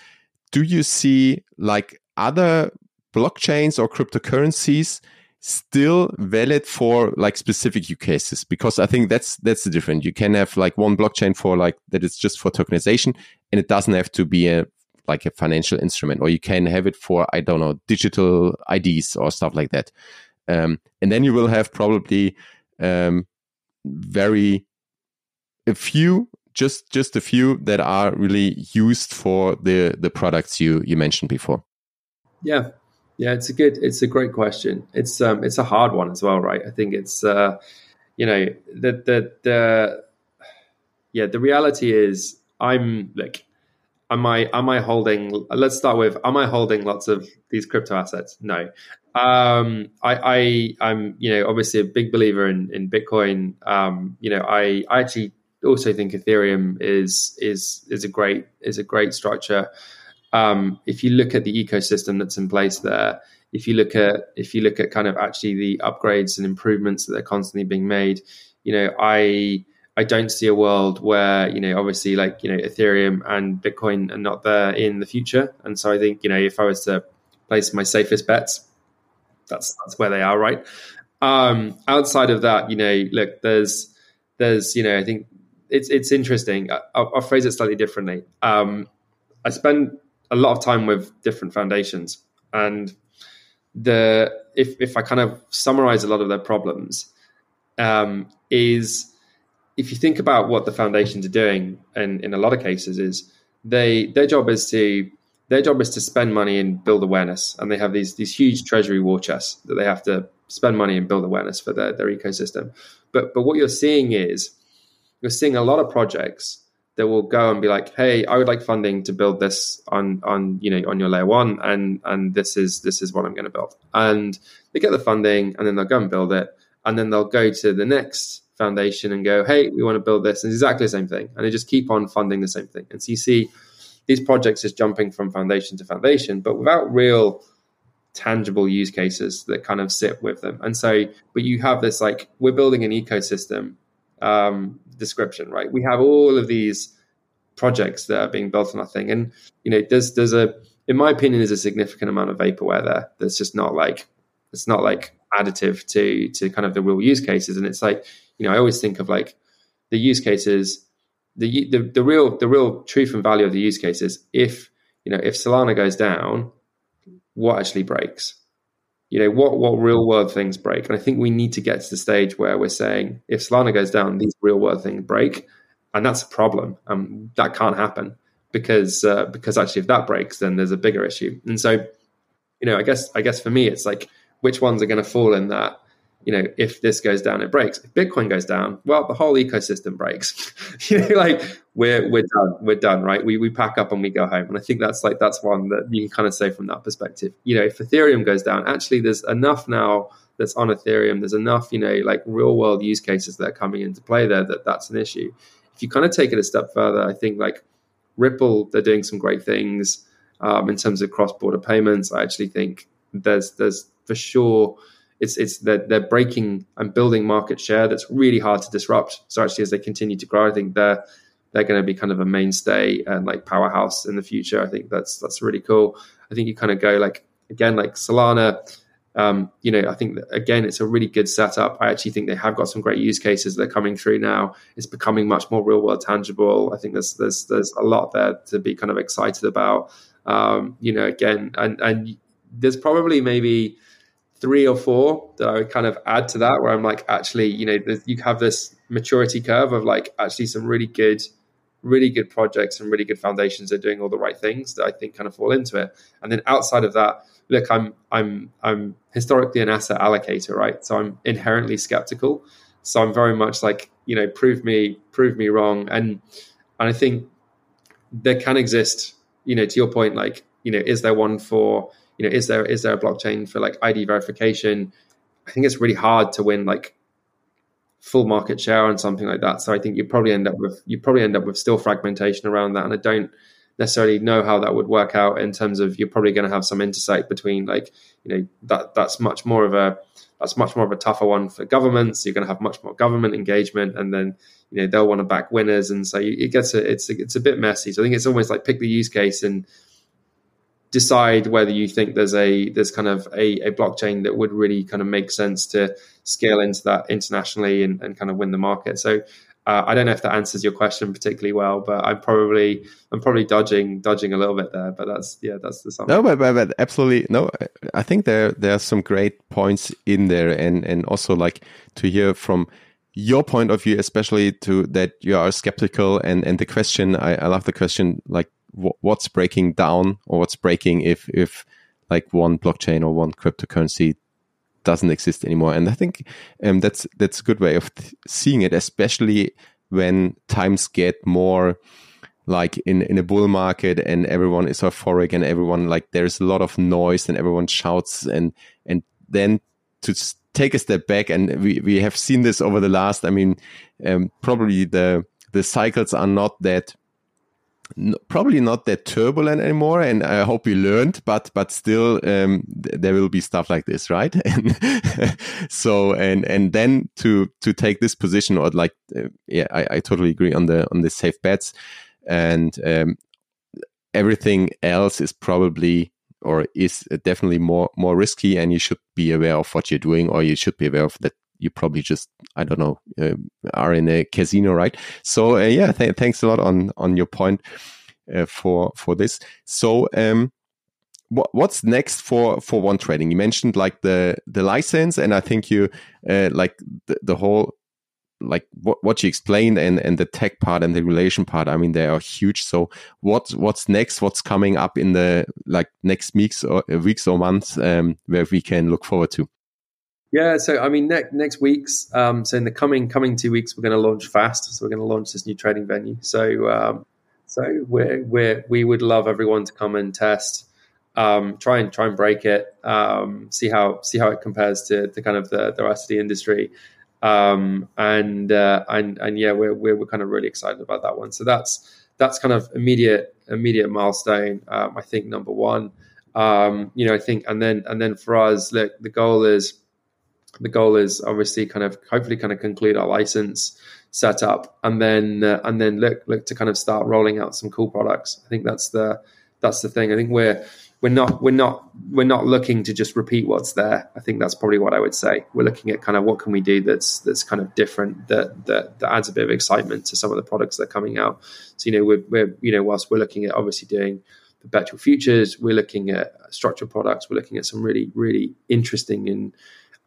do you see like other blockchains or cryptocurrencies still valid for like specific use cases because i think that's that's the difference. You can have like one blockchain for like that is just for tokenization and it doesn't have to be a like a financial instrument or you can have it for i don't know digital ids or stuff like that. Um, and then you will have probably um, very a few just just a few that are really used for the the products you you mentioned before. Yeah yeah it's a good it's a great question. It's um it's a hard one as well right? I think it's uh you know the the the yeah the reality is i'm like am i am i holding let's start with am i holding lots of these crypto assets? No. Um i i i'm you know obviously a big believer in in bitcoin. Um you know i i actually also think Ethereum is is is a great is a great structure. Um, if you look at the ecosystem that's in place there, if you look at if you look at kind of actually the upgrades and improvements that are constantly being made, you know, I I don't see a world where you know obviously like you know Ethereum and Bitcoin are not there in the future, and so I think you know if I was to place my safest bets, that's that's where they are, right? Um, outside of that, you know, look, there's there's you know I think it's it's interesting. I'll, I'll phrase it slightly differently. Um, I spend a lot of time with different foundations, and the if if I kind of summarize a lot of their problems, um, is if you think about what the foundations are doing, and in a lot of cases, is they their job is to their job is to spend money and build awareness, and they have these these huge treasury war chests that they have to spend money and build awareness for their, their ecosystem. But but what you're seeing is you're seeing a lot of projects that will go and be like, "Hey, I would like funding to build this on on you know on your layer one, and and this is this is what I'm going to build." And they get the funding, and then they'll go and build it, and then they'll go to the next foundation and go, "Hey, we want to build this," and it's exactly the same thing, and they just keep on funding the same thing. And so you see these projects just jumping from foundation to foundation, but without real tangible use cases that kind of sit with them. And so, but you have this like we're building an ecosystem um, description, right? We have all of these projects that are being built on our thing, and you know, there's there's a, in my opinion, there's a significant amount of vaporware there. That's just not like it's not like additive to to kind of the real use cases, and it's like you know, I always think of like the use cases, the the, the real the real truth and value of the use cases. If you know, if Solana goes down, what actually breaks? You know what what real world things break? And i think we need to get to the stage where we're saying if solana goes down these real world things break. And that's a problem. Um, that can't happen because uh, because actually if that breaks then there's a bigger issue. And so you know i guess i guess for me it's like which ones are going to fall in that you know, if this goes down, it breaks. If Bitcoin goes down, well, the whole ecosystem breaks. you know, like we're we're done, we're done, right? We we pack up and we go home. And I think that's like that's one that you can kind of say from that perspective. You know, if Ethereum goes down, actually, there's enough now that's on Ethereum. There's enough, you know, like real world use cases that are coming into play there that that's an issue. If you kind of take it a step further, I think like Ripple, they're doing some great things um, in terms of cross border payments. I actually think there's there's for sure it's it's that they're breaking and building market share that's really hard to disrupt. So actually, as they continue to grow, I think they're they're going to be kind of a mainstay and like powerhouse in the future. I think that's that's really cool. I think you kind of go like again like Solana. Um, you know, I think that, again it's a really good setup. I actually think they have got some great use cases that are coming through now. It's becoming much more real world tangible. I think there's there's there's a lot there to be kind of excited about. Um, you know, again, and and there's probably maybe three or four that I would kind of add to that, where I'm like, actually, you know, you have this maturity curve of like actually some really good, really good projects and really good foundations are doing all the right things that I think kind of fall into it. And then outside of that, look, I'm I'm I'm historically an asset allocator, right? So I'm inherently skeptical. So I'm very much like, you know, prove me, prove me wrong. And and I think there can exist, you know, to your point, like, you know, is there one for you know, is there is there a blockchain for like ID verification? I think it's really hard to win like full market share on something like that. So I think you probably end up with you probably end up with still fragmentation around that. And I don't necessarily know how that would work out in terms of you're probably going to have some intersect between like you know that that's much more of a that's much more of a tougher one for governments. You're going to have much more government engagement, and then you know they'll want to back winners, and so it gets a, it's a, it's a bit messy. So I think it's almost like pick the use case and decide whether you think there's a there's kind of a, a blockchain that would really kind of make sense to scale into that internationally and, and kind of win the market. So uh, I don't know if that answers your question particularly well, but I'm probably I'm probably dodging dodging a little bit there. But that's yeah, that's the summary. No, but, but, but absolutely no. I think there there are some great points in there, and and also like to hear from your point of view, especially to that you are skeptical and and the question. I, I love the question like what's breaking down or what's breaking if if like one blockchain or one cryptocurrency doesn't exist anymore. And I think um, that's that's a good way of seeing it, especially when times get more like in in a bull market and everyone is euphoric and everyone like there's a lot of noise and everyone shouts and and then to take a step back and we we have seen this over the last. I mean, um, probably the the cycles are not that probably not that turbulent anymore and i hope we learned but but still um, there will be stuff like this right? And so and and then to to take this position or like uh, yeah I, I totally agree on the on the safe bets. And um, everything else is probably or is definitely more more risky and you should be aware of what you're doing or you should be aware of that you probably just I don't know uh, are in a casino, right? So uh, yeah, th- thanks a lot on on your point uh, for for this. So um, what, what's next for for one trading? You mentioned like the the license, and I think you uh, like the, the whole like what what you explained and and the tech part and the relation part i mean they are huge so what what's next what's coming up in the like next weeks or weeks or months um, where we can look forward to yeah, so I mean, next next week's um, so in the coming coming two weeks, we're going to launch fast. So we're going to launch this new trading venue. So um, so we're we we would love everyone to come and test, um, try and try and break it, um, see how see how it compares to, to kind of the, the rest of the industry, um, and uh, and and yeah, we're, we're we're kind of really excited about that one. So that's that's kind of immediate immediate milestone. Um, I think number one. you know, I think, and then and then for us, look, the goal is the goal is obviously kind of hopefully kind of conclude our license setup and then uh, and then look look to kind of start rolling out some cool products. I think that's the that's the thing. I think we're we're not we're not we're not looking to just repeat what's there. I think that's probably what I would say. We're looking at kind of what can we do that's that's kind of different that that, that adds a bit of excitement to some of the products that are coming out. So you know we're, we're you know whilst we're looking at obviously doing perpetual futures, we're looking at structured products. We're looking at some really really interesting and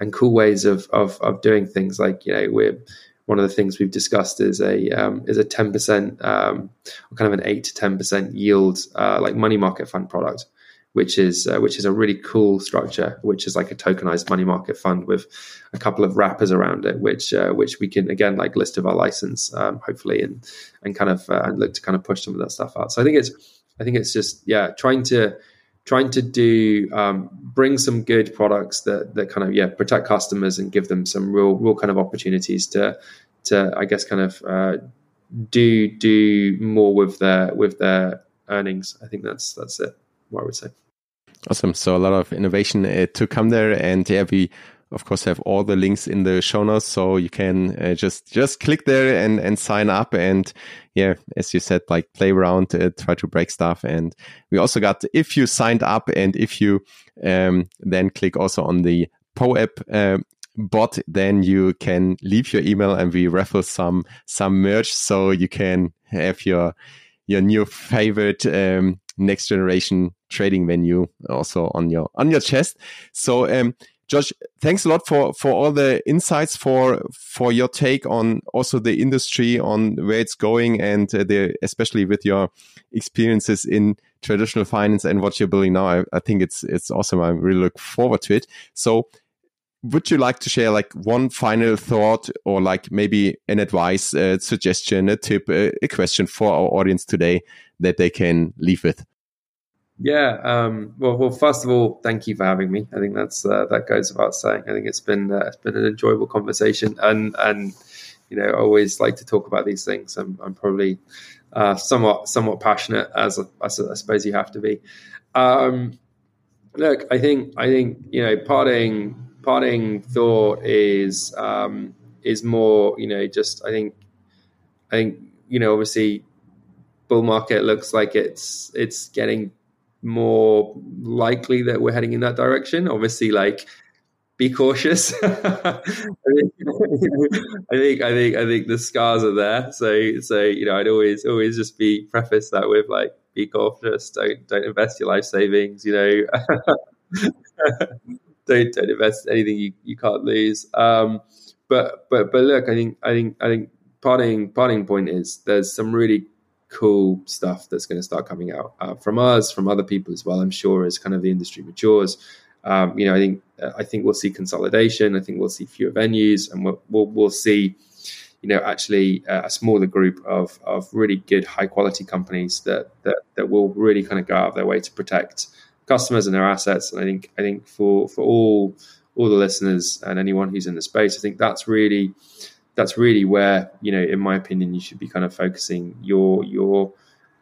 and cool ways of, of, of doing things. Like, you know, we're, one of the things we've discussed is a um, is a ten percent um, kind of an eight to ten percent yield uh, like money market fund product, which is uh, which is a really cool structure, which is like a tokenized money market fund with a couple of wrappers around it, which uh, which we can again like list of our license um, hopefully and and kind of uh, look to kind of push some of that stuff out. So I think it's I think it's just yeah trying to trying to do um, bring some good products that that kind of yeah protect customers and give them some real real kind of opportunities to to I guess kind of uh, do do more with their with their earnings. I think that's that's it. What I would say. Awesome. So a lot of innovation uh, to come there, and yeah, we of course have all the links in the show notes so you can uh, just just click there and and sign up. And yeah as you said like play around uh, try to break stuff. And we also got if you signed up and if you um, then click also on the POAP uh, bot then you can leave your email and we raffle some some merch. So you can have your your new favorite um, next generation trading venue also on your on your chest. So um Josh, thanks a lot for for all the insights for for your take on also the industry on where it's going and uh, the especially with your experiences in traditional finance and what you're building now. I, I think it's it's awesome. I really look forward to it. So would you like to share like one final thought or like maybe an advice, a suggestion, a tip, a, a question for our audience today that they can leave with? Yeah. Um, well, well, first of all, thank you for having me. I think that's uh, that goes without saying. I think it's been uh, it's been an enjoyable conversation, and and you know, I always like to talk about these things. I'm, I'm probably uh, somewhat somewhat passionate, as, as I suppose you have to be. Um, look, I think I think you know, parting parting thought is um, is more, you know, just I think I think you know, obviously, bull market looks like it's it's getting more likely that we're heading in that direction. Obviously, like be cautious. I, think, I think I think the scars are there. So so you know I'd always always just be preface that with like be cautious. Don't don't invest your life savings. You know, don't don't invest anything you, you can't lose. Um, but but but look, I think I think I think parting parting point is there's some really cool stuff that's going to start coming out uh, from us, from other people as well. I'm sure as kind of the industry matures. Um, you know, I think I think we'll see consolidation. I think we'll see fewer venues, and we'll we'll, we'll see, you know, actually a smaller group of of really good, high quality companies that that that will really kind of go out of their way to protect customers and their assets. And I think I think for for all all the listeners and anyone who's in the space, I think that's really that's really where you know, in my opinion, you should be kind of focusing your your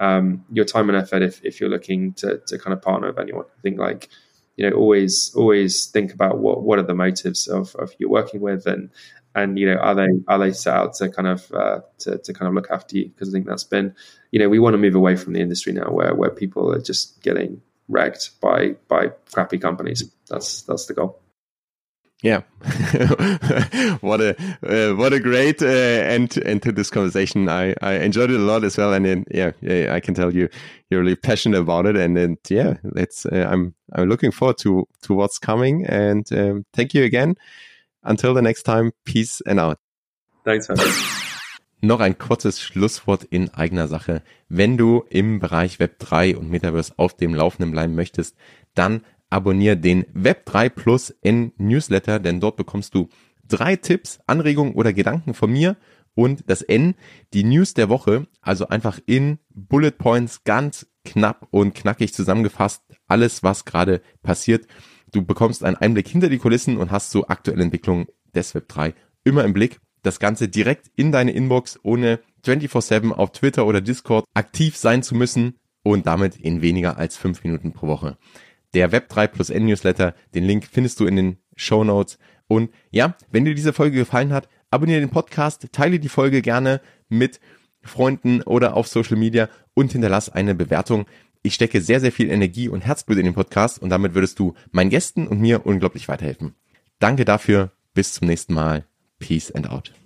um, your time and effort if, if you're looking to, to kind of partner with anyone. I think like you know always always think about what what are the motives of, of you're working with and and you know are they are they set out to kind of uh, to, to kind of look after you? Because I think that's been you know we want to move away from the industry now where where people are just getting wrecked by by crappy companies. That's that's the goal yeah, what a uh, what a great uh, end end to this conversation. I, I enjoyed it a lot as well, and then, yeah, yeah, I can tell you you're really passionate about it, and then yeah, let's. Uh, I'm I'm looking forward to to what's coming, and um, thank you again. Until the next time, peace and out. Thanks, man. Noch ein kurzes Schlusswort in eigener Sache. Wenn du im Bereich Web 3 und Metaverse auf dem Laufenden bleiben möchtest, dann abonniere den Web3 Plus N Newsletter, denn dort bekommst du drei Tipps, Anregungen oder Gedanken von mir und das N, die News der Woche, also einfach in Bullet Points ganz knapp und knackig zusammengefasst, alles was gerade passiert. Du bekommst einen Einblick hinter die Kulissen und hast so aktuelle Entwicklungen des Web3 immer im Blick. Das Ganze direkt in deine Inbox, ohne 24-7 auf Twitter oder Discord aktiv sein zu müssen und damit in weniger als fünf Minuten pro Woche der Web3 plus N Newsletter. Den Link findest du in den Show Notes. Und ja, wenn dir diese Folge gefallen hat, abonniere den Podcast, teile die Folge gerne mit Freunden oder auf Social Media und hinterlass eine Bewertung. Ich stecke sehr, sehr viel Energie und Herzblut in den Podcast und damit würdest du meinen Gästen und mir unglaublich weiterhelfen. Danke dafür. Bis zum nächsten Mal. Peace and out.